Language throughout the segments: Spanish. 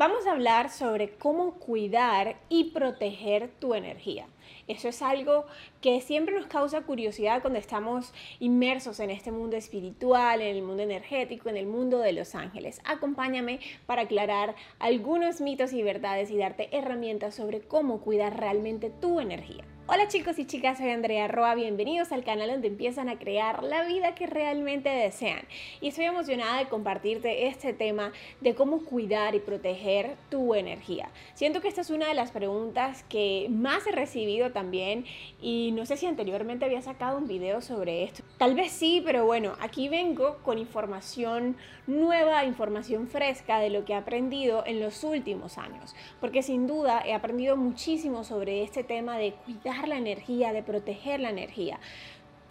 Vamos a hablar sobre cómo cuidar y proteger tu energía. Eso es algo que siempre nos causa curiosidad cuando estamos inmersos en este mundo espiritual, en el mundo energético, en el mundo de los ángeles. Acompáñame para aclarar algunos mitos y verdades y darte herramientas sobre cómo cuidar realmente tu energía. Hola chicos y chicas, soy Andrea Roa, bienvenidos al canal donde empiezan a crear la vida que realmente desean. Y estoy emocionada de compartirte este tema de cómo cuidar y proteger tu energía. Siento que esta es una de las preguntas que más he recibido también y no sé si anteriormente había sacado un video sobre esto. Tal vez sí, pero bueno, aquí vengo con información nueva, información fresca de lo que he aprendido en los últimos años, porque sin duda he aprendido muchísimo sobre este tema de cuidar la energía, de proteger la energía.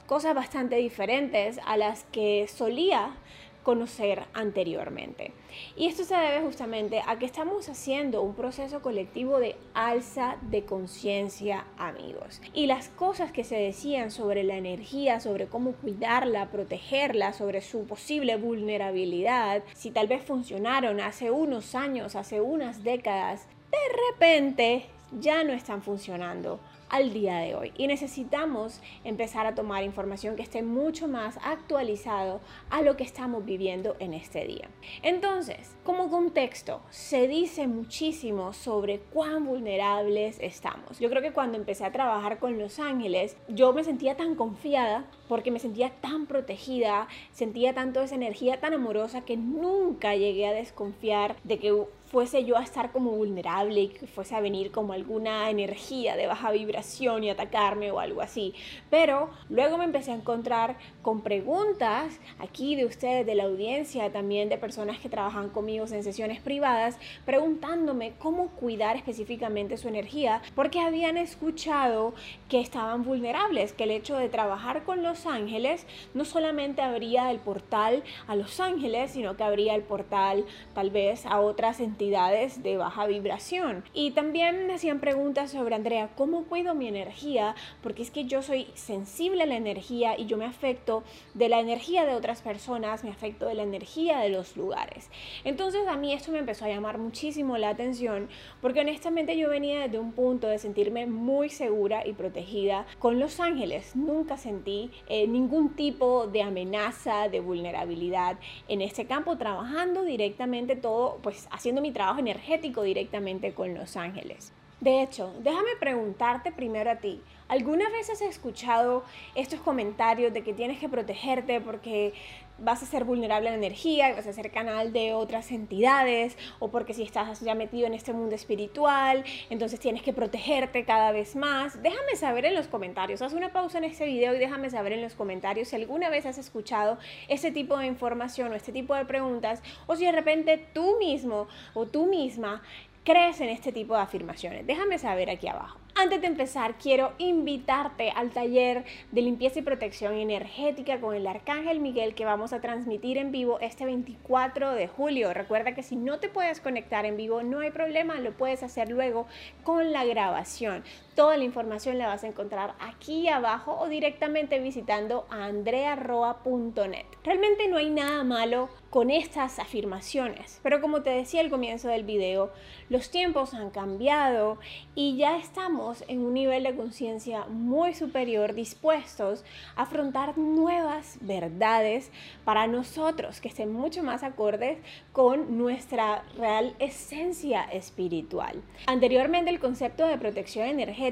Cosas bastante diferentes a las que solía conocer anteriormente. Y esto se debe justamente a que estamos haciendo un proceso colectivo de alza de conciencia, amigos. Y las cosas que se decían sobre la energía, sobre cómo cuidarla, protegerla, sobre su posible vulnerabilidad, si tal vez funcionaron hace unos años, hace unas décadas, de repente ya no están funcionando al día de hoy y necesitamos empezar a tomar información que esté mucho más actualizado a lo que estamos viviendo en este día. Entonces, como contexto, se dice muchísimo sobre cuán vulnerables estamos. Yo creo que cuando empecé a trabajar con Los Ángeles, yo me sentía tan confiada porque me sentía tan protegida, sentía tanto esa energía tan amorosa que nunca llegué a desconfiar de que fuese yo a estar como vulnerable y que fuese a venir como alguna energía de baja vibración y atacarme o algo así. Pero luego me empecé a encontrar con preguntas aquí de ustedes, de la audiencia, también de personas que trabajan conmigo en sesiones privadas, preguntándome cómo cuidar específicamente su energía, porque habían escuchado que estaban vulnerables, que el hecho de trabajar con los ángeles no solamente abría el portal a los ángeles, sino que abría el portal tal vez a otras entidades de baja vibración. Y también me hacían preguntas sobre, Andrea, ¿cómo cuido mi energía? Porque es que yo soy sensible a la energía y yo me afecto de la energía de otras personas, me afecto de la energía de los lugares. Entonces a mí esto me empezó a llamar muchísimo la atención porque honestamente yo venía desde un punto de sentirme muy segura y protegida con los ángeles. Nunca sentí eh, ningún tipo de amenaza, de vulnerabilidad en este campo, trabajando directamente todo, pues haciendo mi trabajo energético directamente con los ángeles. De hecho, déjame preguntarte primero a ti, ¿alguna vez has escuchado estos comentarios de que tienes que protegerte porque vas a ser vulnerable a la energía, vas a ser canal de otras entidades, o porque si estás ya metido en este mundo espiritual, entonces tienes que protegerte cada vez más. Déjame saber en los comentarios, haz una pausa en este video y déjame saber en los comentarios si alguna vez has escuchado este tipo de información o este tipo de preguntas, o si de repente tú mismo o tú misma crees en este tipo de afirmaciones. Déjame saber aquí abajo. Antes de empezar, quiero invitarte al taller de limpieza y protección energética con el Arcángel Miguel que vamos a transmitir en vivo este 24 de julio. Recuerda que si no te puedes conectar en vivo, no hay problema, lo puedes hacer luego con la grabación. Toda la información la vas a encontrar aquí abajo o directamente visitando andrearroa.net. Realmente no hay nada malo con estas afirmaciones, pero como te decía al comienzo del video, los tiempos han cambiado y ya estamos en un nivel de conciencia muy superior, dispuestos a afrontar nuevas verdades para nosotros, que estén mucho más acordes con nuestra real esencia espiritual. Anteriormente el concepto de protección energética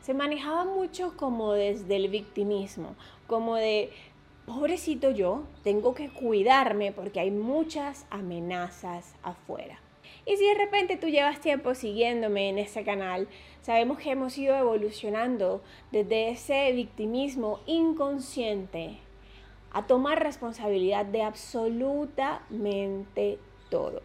se manejaba mucho como desde el victimismo, como de pobrecito yo, tengo que cuidarme porque hay muchas amenazas afuera. Y si de repente tú llevas tiempo siguiéndome en este canal, sabemos que hemos ido evolucionando desde ese victimismo inconsciente a tomar responsabilidad de absolutamente todo.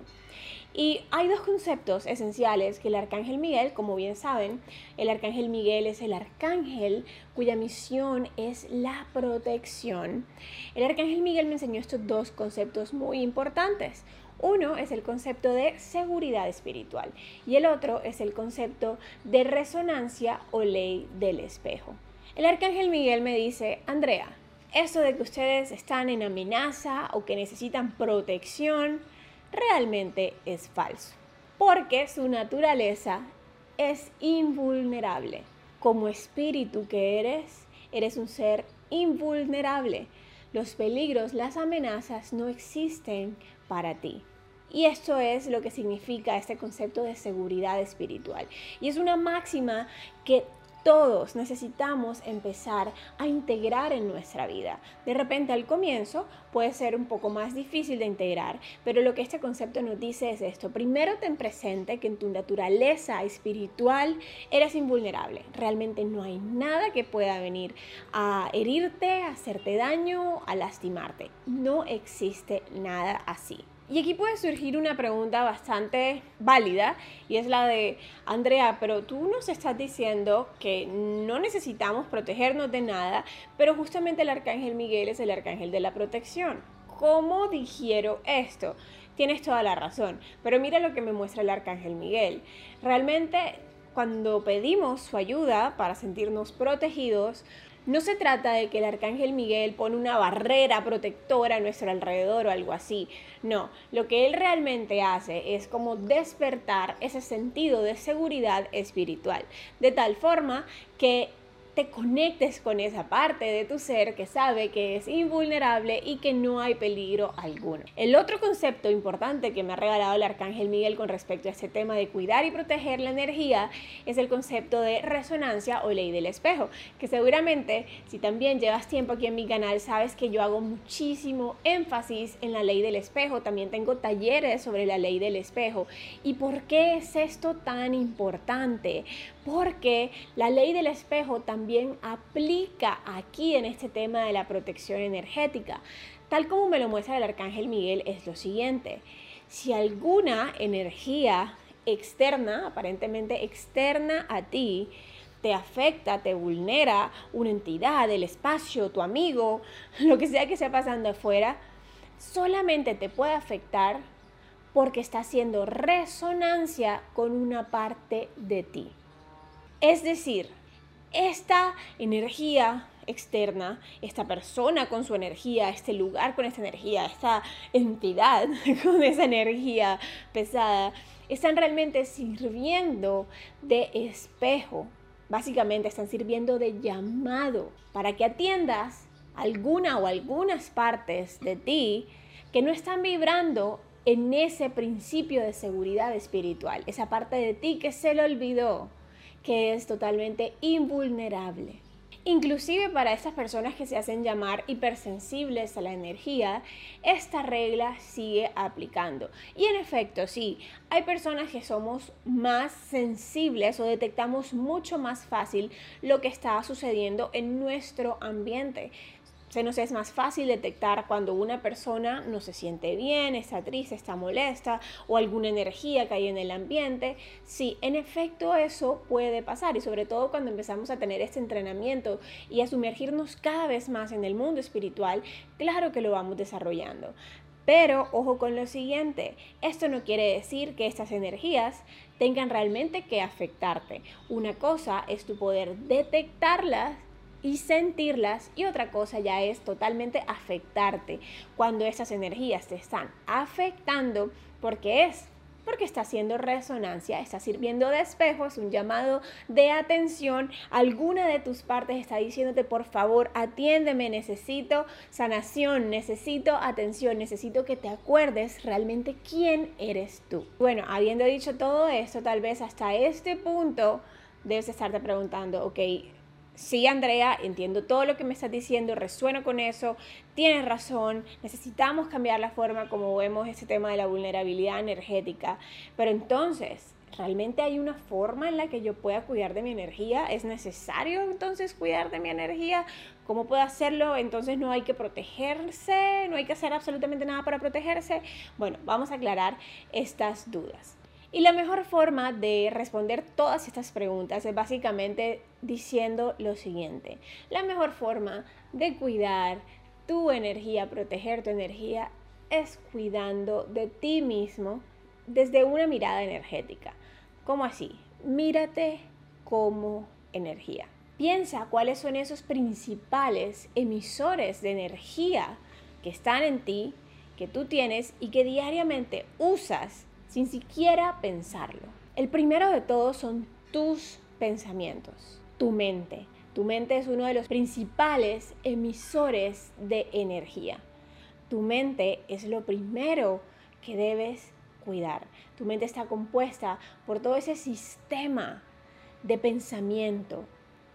Y hay dos conceptos esenciales que el arcángel Miguel, como bien saben, el arcángel Miguel es el arcángel cuya misión es la protección. El arcángel Miguel me enseñó estos dos conceptos muy importantes. Uno es el concepto de seguridad espiritual y el otro es el concepto de resonancia o ley del espejo. El arcángel Miguel me dice, Andrea, esto de que ustedes están en amenaza o que necesitan protección, realmente es falso. porque su naturaleza es invulnerable. Como espíritu que eres, eres un ser invulnerable. Los peligros, las amenazas no existen para ti. Y esto es lo que significa este concepto de seguridad espiritual. Y es una máxima que todos necesitamos empezar a integrar en nuestra vida. De repente al comienzo puede ser un poco más difícil de integrar, pero lo que este concepto nos dice es esto. Primero ten presente que en tu naturaleza espiritual eres invulnerable. Realmente no hay nada que pueda venir a herirte, a hacerte daño, a lastimarte. No existe nada así. Y aquí puede surgir una pregunta bastante válida y es la de, Andrea, pero tú nos estás diciendo que no necesitamos protegernos de nada, pero justamente el arcángel Miguel es el arcángel de la protección. ¿Cómo digiero esto? Tienes toda la razón, pero mira lo que me muestra el arcángel Miguel. Realmente cuando pedimos su ayuda para sentirnos protegidos, no se trata de que el arcángel Miguel pone una barrera protectora a nuestro alrededor o algo así. No, lo que él realmente hace es como despertar ese sentido de seguridad espiritual, de tal forma que te conectes con esa parte de tu ser que sabe que es invulnerable y que no hay peligro alguno. El otro concepto importante que me ha regalado el arcángel Miguel con respecto a este tema de cuidar y proteger la energía es el concepto de resonancia o ley del espejo, que seguramente si también llevas tiempo aquí en mi canal sabes que yo hago muchísimo énfasis en la ley del espejo, también tengo talleres sobre la ley del espejo. ¿Y por qué es esto tan importante? Porque la ley del espejo también aplica aquí en este tema de la protección energética. Tal como me lo muestra el arcángel Miguel, es lo siguiente. Si alguna energía externa, aparentemente externa a ti, te afecta, te vulnera, una entidad, el espacio, tu amigo, lo que sea que esté pasando afuera, solamente te puede afectar porque está haciendo resonancia con una parte de ti. Es decir, esta energía externa, esta persona con su energía, este lugar con esta energía, esta entidad con esa energía pesada, están realmente sirviendo de espejo. Básicamente están sirviendo de llamado para que atiendas alguna o algunas partes de ti que no están vibrando en ese principio de seguridad espiritual, esa parte de ti que se le olvidó que es totalmente invulnerable. Inclusive para estas personas que se hacen llamar hipersensibles a la energía, esta regla sigue aplicando. Y en efecto, sí, hay personas que somos más sensibles o detectamos mucho más fácil lo que está sucediendo en nuestro ambiente se nos es más fácil detectar cuando una persona no se siente bien, está triste, está molesta o alguna energía que hay en el ambiente. Sí, en efecto eso puede pasar y sobre todo cuando empezamos a tener este entrenamiento y a sumergirnos cada vez más en el mundo espiritual, claro que lo vamos desarrollando. Pero ojo con lo siguiente, esto no quiere decir que estas energías tengan realmente que afectarte. Una cosa es tu poder detectarlas y sentirlas y otra cosa ya es totalmente afectarte cuando esas energías te están afectando porque es porque está haciendo resonancia, está sirviendo de espejo, es un llamado de atención. Alguna de tus partes está diciéndote, por favor, atiéndeme, necesito sanación, necesito atención, necesito que te acuerdes realmente quién eres tú. Bueno, habiendo dicho todo esto, tal vez hasta este punto debes estarte preguntando, ok, sí, Andrea, entiendo todo lo que me estás diciendo, resueno con eso, tienes razón, necesitamos cambiar la forma como vemos este tema de la vulnerabilidad energética, pero entonces, ¿realmente hay una forma en la que yo pueda cuidar de mi energía? ¿Es necesario entonces cuidar de mi energía? ¿Cómo puedo hacerlo? Entonces no hay que protegerse, no hay que hacer absolutamente nada para protegerse. Bueno, vamos a aclarar estas dudas. Y la mejor forma de responder todas estas preguntas es básicamente diciendo lo siguiente. La mejor forma de cuidar tu energía, proteger tu energía, es cuidando de ti mismo desde una mirada energética. ¿Cómo así? Mírate como energía. Piensa cuáles son esos principales emisores de energía que están en ti, que tú tienes y que diariamente usas sin siquiera pensarlo. El primero de todos son tus pensamientos, tu mente. Tu mente es uno de los principales emisores de energía. Tu mente es lo primero que debes cuidar. Tu mente está compuesta por todo ese sistema de pensamiento,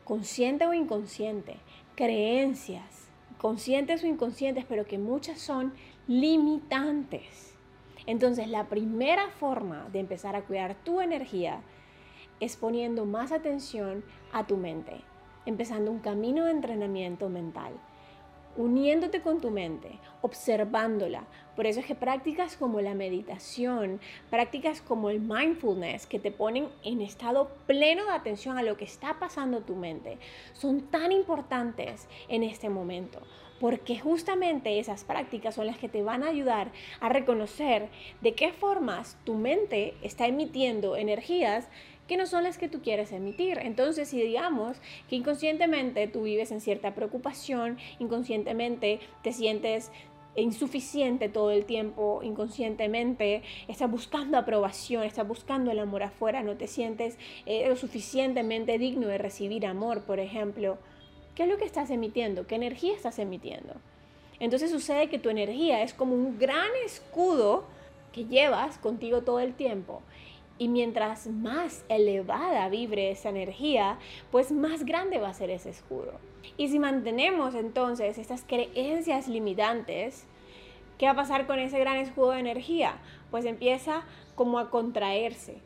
consciente o inconsciente, creencias, conscientes o inconscientes, pero que muchas son limitantes. Entonces, la primera forma de empezar a cuidar tu energía es poniendo más atención a tu mente, empezando un camino de entrenamiento mental uniéndote con tu mente, observándola. Por eso es que prácticas como la meditación, prácticas como el mindfulness, que te ponen en estado pleno de atención a lo que está pasando en tu mente, son tan importantes en este momento. Porque justamente esas prácticas son las que te van a ayudar a reconocer de qué formas tu mente está emitiendo energías que no son las que tú quieres emitir. Entonces, si digamos que inconscientemente tú vives en cierta preocupación, inconscientemente te sientes insuficiente todo el tiempo, inconscientemente, estás buscando aprobación, estás buscando el amor afuera, no te sientes eh, lo suficientemente digno de recibir amor, por ejemplo. ¿Qué es lo que estás emitiendo? ¿Qué energía estás emitiendo? Entonces sucede que tu energía es como un gran escudo que llevas contigo todo el tiempo y mientras más elevada vibre esa energía, pues más grande va a ser ese escudo. Y si mantenemos entonces estas creencias limitantes, ¿qué va a pasar con ese gran escudo de energía? Pues empieza como a contraerse.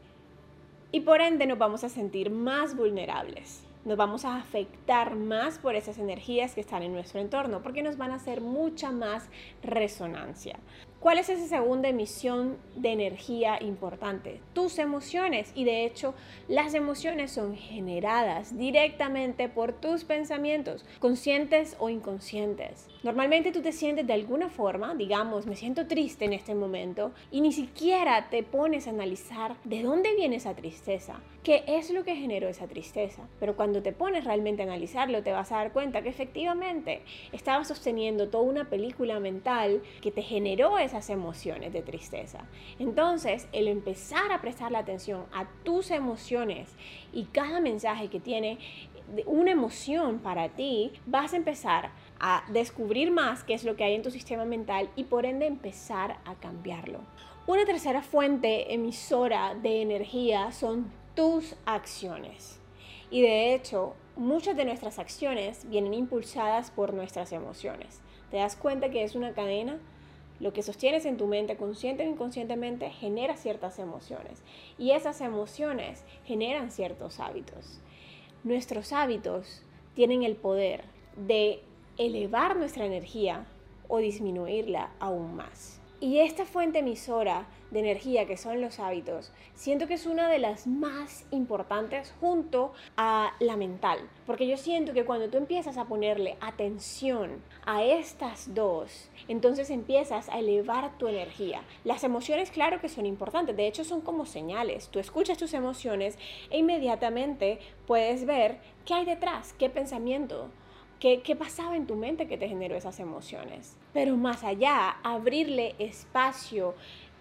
Y por ende nos vamos a sentir más vulnerables. Nos vamos a afectar más por esas energías que están en nuestro entorno, porque nos van a hacer mucha más resonancia. ¿Cuál es esa segunda emisión de energía importante? Tus emociones. Y de hecho, las emociones son generadas directamente por tus pensamientos, conscientes o inconscientes. Normalmente tú te sientes de alguna forma, digamos, me siento triste en este momento, y ni siquiera te pones a analizar de dónde viene esa tristeza, qué es lo que generó esa tristeza. Pero cuando te pones realmente a analizarlo, te vas a dar cuenta que efectivamente estabas sosteniendo toda una película mental que te generó esas emociones de tristeza. Entonces, el empezar a prestar la atención a tus emociones y cada mensaje que tiene una emoción para ti, vas a empezar a descubrir más qué es lo que hay en tu sistema mental y por ende empezar a cambiarlo. Una tercera fuente emisora de energía son tus acciones. Y de hecho, muchas de nuestras acciones vienen impulsadas por nuestras emociones. ¿Te das cuenta que es una cadena? Lo que sostienes en tu mente, consciente o inconscientemente, genera ciertas emociones. Y esas emociones generan ciertos hábitos. Nuestros hábitos tienen el poder de elevar nuestra energía o disminuirla aún más. Y esta fuente emisora de energía que son los hábitos, siento que es una de las más importantes junto a la mental, porque yo siento que cuando tú empiezas a ponerle atención a estas dos, entonces empiezas a elevar tu energía. Las emociones, claro que son importantes, de hecho son como señales. Tú escuchas tus emociones e inmediatamente puedes ver qué hay detrás, qué pensamiento, ¿Qué, ¿Qué, pasaba en tu mente que te generó esas emociones? Pero más allá, abrirle espacio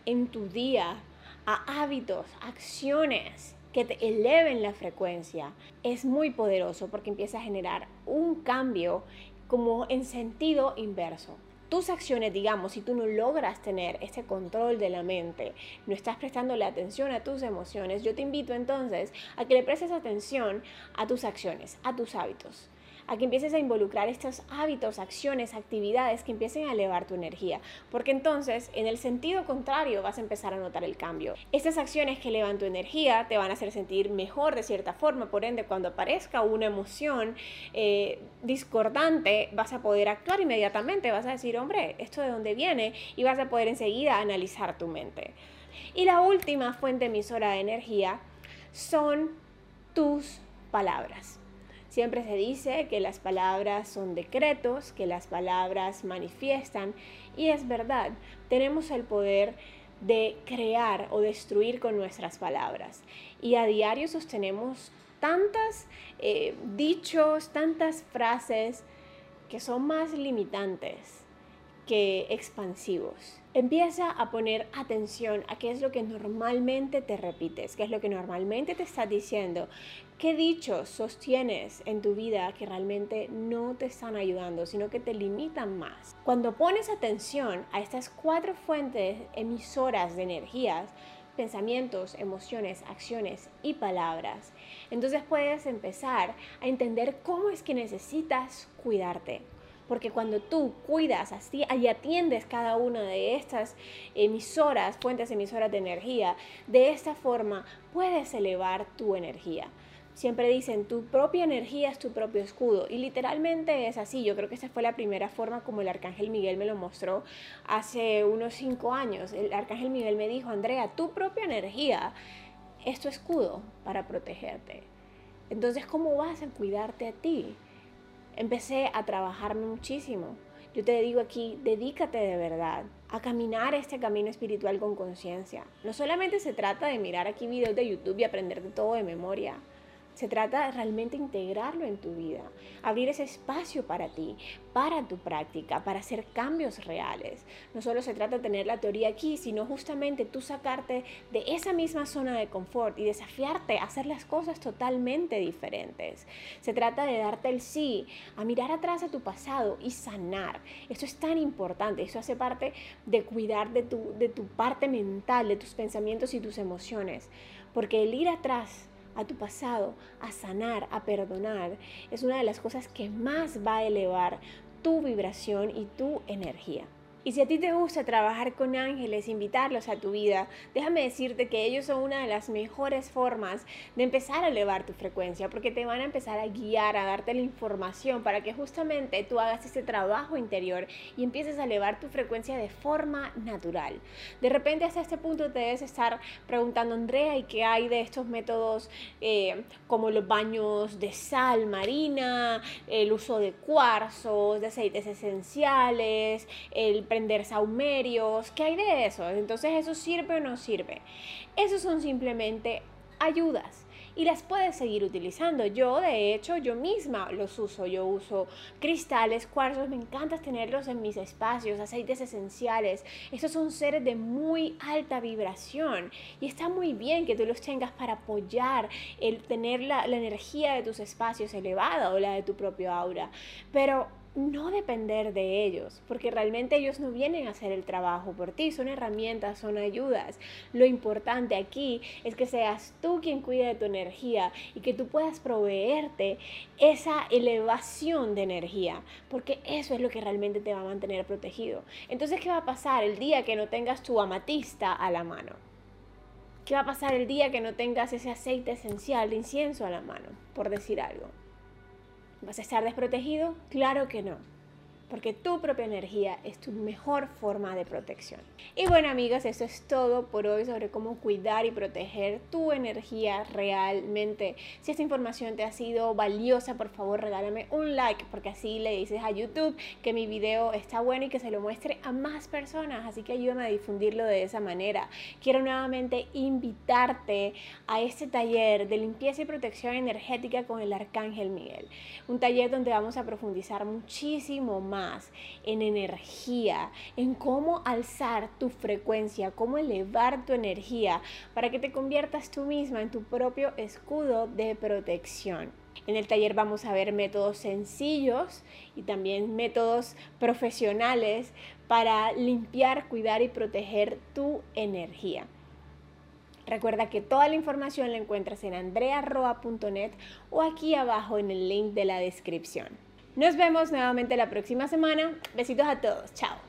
en tu día a hábitos, acciones que te eleven la frecuencia, es muy poderoso porque empieza a generar un cambio como en sentido inverso. Tus acciones, digamos, si tú no logras tener ese control de la mente, no estás prestando la atención a tus emociones, yo te invito entonces a que le prestes atención a tus acciones, a tus hábitos a que empieces a involucrar estos hábitos, acciones, actividades que empiecen a elevar tu energía, porque entonces en el sentido contrario vas a empezar a notar el cambio. Estas acciones que elevan tu energía te van a hacer sentir mejor de cierta forma, por ende cuando aparezca una emoción eh, discordante vas a poder actuar inmediatamente, vas a decir, hombre, ¿esto de dónde viene? Y vas a poder enseguida analizar tu mente. Y la última fuente emisora de energía son tus palabras. Siempre se dice que las palabras son decretos, que las palabras manifiestan y es verdad, tenemos el poder de crear o destruir con nuestras palabras. Y a diario sostenemos tantas eh, dichos, tantas frases que son más limitantes que expansivos. Empieza a poner atención a qué es lo que normalmente te repites, qué es lo que normalmente te estás diciendo, qué dichos sostienes en tu vida que realmente no te están ayudando, sino que te limitan más. Cuando pones atención a estas cuatro fuentes emisoras de energías, pensamientos, emociones, acciones y palabras, entonces puedes empezar a entender cómo es que necesitas cuidarte porque cuando tú cuidas así y atiendes cada una de estas emisoras, fuentes emisoras de energía, de esta forma puedes elevar tu energía. Siempre dicen, tu propia energía es tu propio escudo. Y literalmente es así. Yo creo que esa fue la primera forma como el Arcángel Miguel me lo mostró hace unos cinco años. El Arcángel Miguel me dijo, Andrea, tu propia energía es tu escudo para protegerte. Entonces, ¿cómo vas a cuidarte a ti? empecé a trabajarme muchísimo. Yo te digo aquí, dedícate de verdad a caminar este camino espiritual con conciencia. No solamente se trata de mirar aquí videos de YouTube y aprender de todo de memoria. Se trata de realmente integrarlo en tu vida, abrir ese espacio para ti, para tu práctica, para hacer cambios reales. No solo se trata de tener la teoría aquí, sino justamente tú sacarte de esa misma zona de confort y desafiarte a hacer las cosas totalmente diferentes. Se trata de darte el sí, a mirar atrás a tu pasado y sanar. Esto es tan importante, eso hace parte de cuidar de tu, de tu parte mental, de tus pensamientos y tus emociones. Porque el ir atrás a tu pasado, a sanar, a perdonar, es una de las cosas que más va a elevar tu vibración y tu energía. Y si a ti te gusta trabajar con ángeles, invitarlos a tu vida, déjame decirte que ellos son una de las mejores formas de empezar a elevar tu frecuencia, porque te van a empezar a guiar, a darte la información para que justamente tú hagas ese trabajo interior y empieces a elevar tu frecuencia de forma natural. De repente hasta este punto te debes estar preguntando, Andrea, ¿y qué hay de estos métodos eh, como los baños de sal marina, el uso de cuarzos, de aceites esenciales, el prender saumerios, ¿qué hay de eso? Entonces, ¿eso sirve o no sirve? Esos son simplemente ayudas y las puedes seguir utilizando. Yo, de hecho, yo misma los uso. Yo uso cristales, cuarzos, me encanta tenerlos en mis espacios, aceites esenciales. Estos son seres de muy alta vibración y está muy bien que tú los tengas para apoyar el tener la, la energía de tus espacios elevada o la de tu propio aura. Pero no depender de ellos, porque realmente ellos no vienen a hacer el trabajo por ti, son herramientas, son ayudas. Lo importante aquí es que seas tú quien cuide de tu energía y que tú puedas proveerte esa elevación de energía, porque eso es lo que realmente te va a mantener protegido. Entonces, ¿qué va a pasar el día que no tengas tu amatista a la mano? ¿Qué va a pasar el día que no tengas ese aceite esencial de incienso a la mano, por decir algo? ¿Vas a estar desprotegido? Claro que no porque tu propia energía es tu mejor forma de protección. Y bueno amigos, eso es todo por hoy sobre cómo cuidar y proteger tu energía realmente. Si esta información te ha sido valiosa, por favor regálame un like porque así le dices a YouTube que mi video está bueno y que se lo muestre a más personas, así que ayúdame a difundirlo de esa manera. Quiero nuevamente invitarte a este taller de limpieza y protección energética con el Arcángel Miguel, un taller donde vamos a profundizar muchísimo en energía, en cómo alzar tu frecuencia, cómo elevar tu energía para que te conviertas tú misma en tu propio escudo de protección. En el taller vamos a ver métodos sencillos y también métodos profesionales para limpiar, cuidar y proteger tu energía. Recuerda que toda la información la encuentras en andrearroa.net o aquí abajo en el link de la descripción. Nos vemos nuevamente la próxima semana. Besitos a todos. Chao.